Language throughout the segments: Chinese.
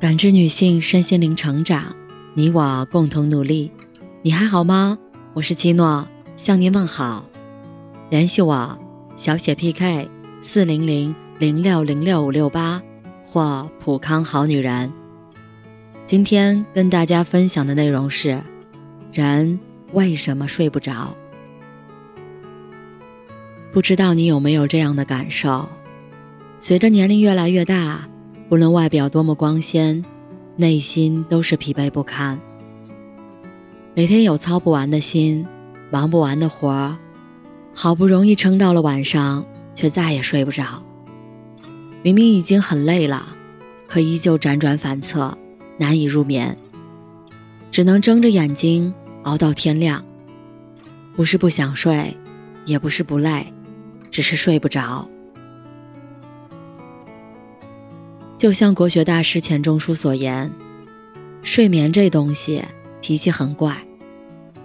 感知女性身心灵成长，你我共同努力。你还好吗？我是七诺，向您问好。联系我，小写 PK 四零零零六零六五六八或普康好女人。今天跟大家分享的内容是：人为什么睡不着？不知道你有没有这样的感受？随着年龄越来越大。无论外表多么光鲜，内心都是疲惫不堪。每天有操不完的心，忙不完的活儿，好不容易撑到了晚上，却再也睡不着。明明已经很累了，可依旧辗转反侧，难以入眠，只能睁着眼睛熬到天亮。不是不想睡，也不是不累，只是睡不着。就像国学大师钱钟书所言，睡眠这东西脾气很怪，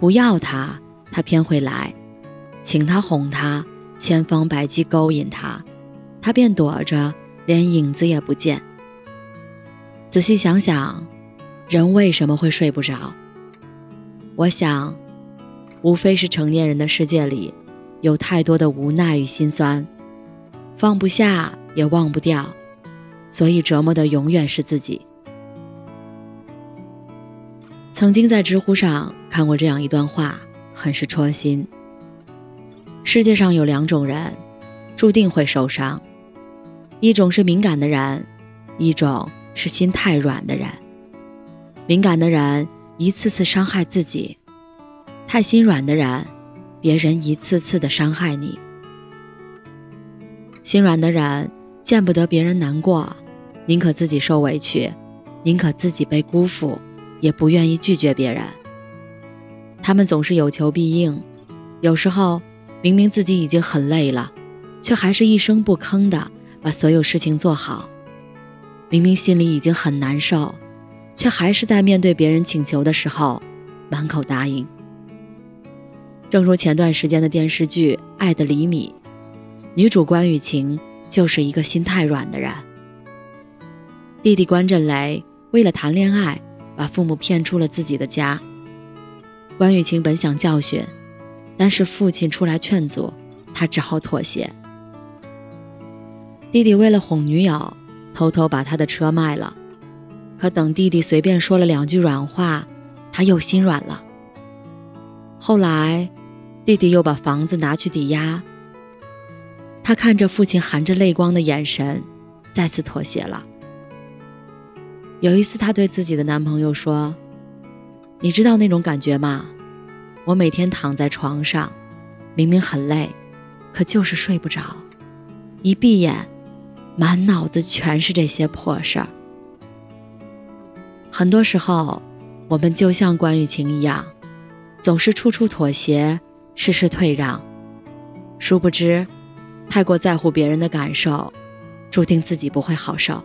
不要他，他偏会来；请他哄他，千方百计勾引他，他便躲着，连影子也不见。仔细想想，人为什么会睡不着？我想，无非是成年人的世界里，有太多的无奈与心酸，放不下也忘不掉。所以折磨的永远是自己。曾经在知乎上看过这样一段话，很是戳心。世界上有两种人，注定会受伤，一种是敏感的人，一种是心太软的人。敏感的人一次次伤害自己，太心软的人，别人一次次的伤害你。心软的人见不得别人难过。宁可自己受委屈，宁可自己被辜负，也不愿意拒绝别人。他们总是有求必应，有时候明明自己已经很累了，却还是一声不吭的把所有事情做好；明明心里已经很难受，却还是在面对别人请求的时候满口答应。正如前段时间的电视剧《爱的厘米》，女主关雨晴就是一个心太软的人。弟弟关震雷为了谈恋爱，把父母骗出了自己的家。关雨晴本想教训，但是父亲出来劝阻，他只好妥协。弟弟为了哄女友，偷偷把他的车卖了，可等弟弟随便说了两句软话，他又心软了。后来，弟弟又把房子拿去抵押，他看着父亲含着泪光的眼神，再次妥协了。有一次，她对自己的男朋友说：“你知道那种感觉吗？我每天躺在床上，明明很累，可就是睡不着。一闭眼，满脑子全是这些破事儿。很多时候，我们就像关雨晴一样，总是处处妥协，事事退让。殊不知，太过在乎别人的感受，注定自己不会好受。”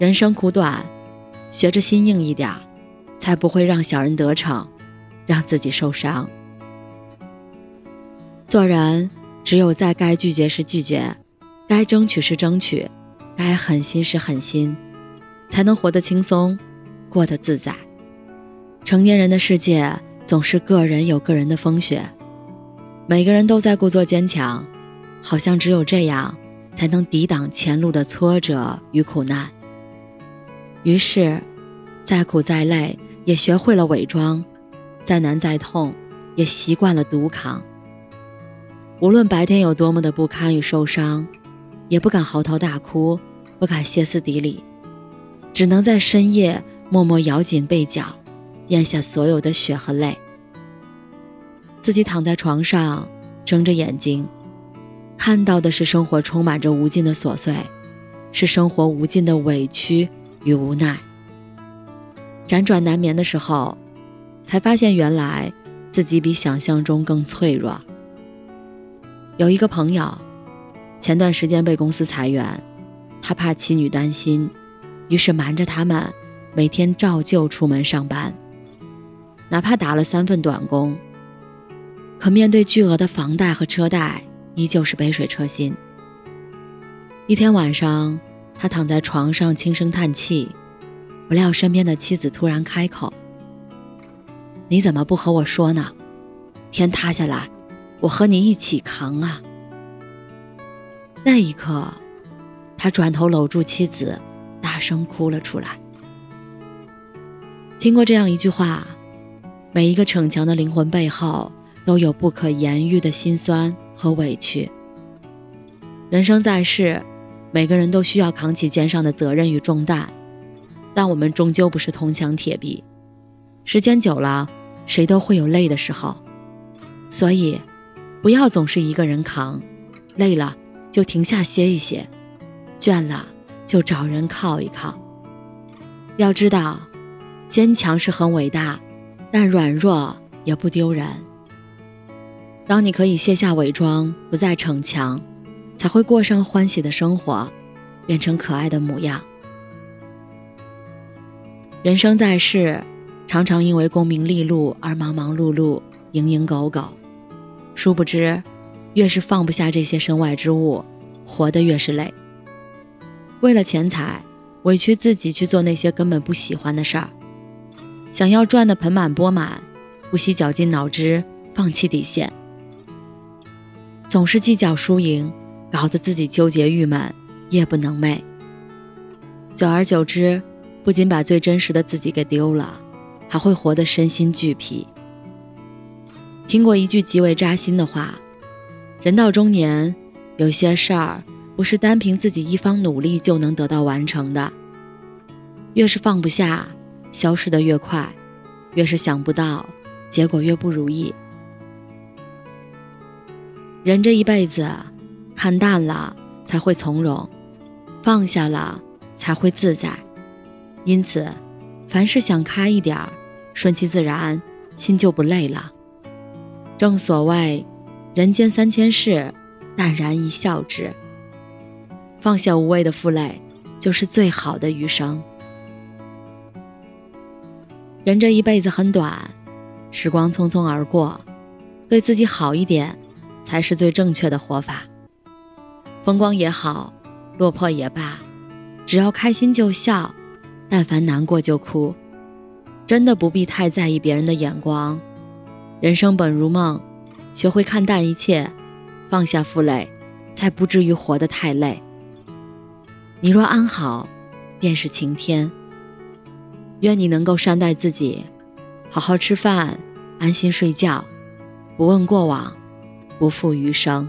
人生苦短，学着心硬一点，才不会让小人得逞，让自己受伤。做人只有在该拒绝时拒绝，该争取时争取，该狠心时狠心，才能活得轻松，过得自在。成年人的世界总是个人有个人的风雪，每个人都在故作坚强，好像只有这样才能抵挡前路的挫折与苦难。于是，再苦再累也学会了伪装，再难再痛也习惯了独扛。无论白天有多么的不堪与受伤，也不敢嚎啕大哭，不敢歇斯底里，只能在深夜默默咬紧被角，咽下所有的血和泪。自己躺在床上，睁着眼睛，看到的是生活充满着无尽的琐碎，是生活无尽的委屈。与无奈，辗转难眠的时候，才发现原来自己比想象中更脆弱。有一个朋友，前段时间被公司裁员，他怕妻女担心，于是瞒着他们，每天照旧出门上班，哪怕打了三份短工，可面对巨额的房贷和车贷，依旧是杯水车薪。一天晚上。他躺在床上轻声叹气，不料身边的妻子突然开口：“你怎么不和我说呢？天塌下来，我和你一起扛啊！”那一刻，他转头搂住妻子，大声哭了出来。听过这样一句话：每一个逞强的灵魂背后，都有不可言喻的心酸和委屈。人生在世，每个人都需要扛起肩上的责任与重担，但我们终究不是铜墙铁壁，时间久了，谁都会有累的时候。所以，不要总是一个人扛，累了就停下歇一歇，倦了就找人靠一靠。要知道。坚强是很伟大，但软弱也不丢人。当你可以卸下伪装，不再逞强，才会过上欢喜的生活，变成可爱的模样。人生在世，常常因为功名利禄而忙忙碌碌、蝇营狗苟，殊不知，越是放不下这些身外之物，活得越是累。为了钱财，委屈自己去做那些根本不喜欢的事儿。想要赚得盆满钵满，不惜绞尽脑汁，放弃底线，总是计较输赢，搞得自己纠结郁闷，夜不能寐。久而久之，不仅把最真实的自己给丢了，还会活得身心俱疲。听过一句极为扎心的话：人到中年，有些事儿不是单凭自己一方努力就能得到完成的，越是放不下。消失的越快，越是想不到，结果越不如意。人这一辈子，看淡了才会从容，放下了才会自在。因此，凡事想开一点儿，顺其自然，心就不累了。正所谓，人间三千事，淡然一笑之。放下无谓的负累，就是最好的余生。人这一辈子很短，时光匆匆而过，对自己好一点，才是最正确的活法。风光也好，落魄也罢，只要开心就笑，但凡难过就哭，真的不必太在意别人的眼光。人生本如梦，学会看淡一切，放下负累，才不至于活得太累。你若安好，便是晴天。愿你能够善待自己，好好吃饭，安心睡觉，不问过往，不负余生。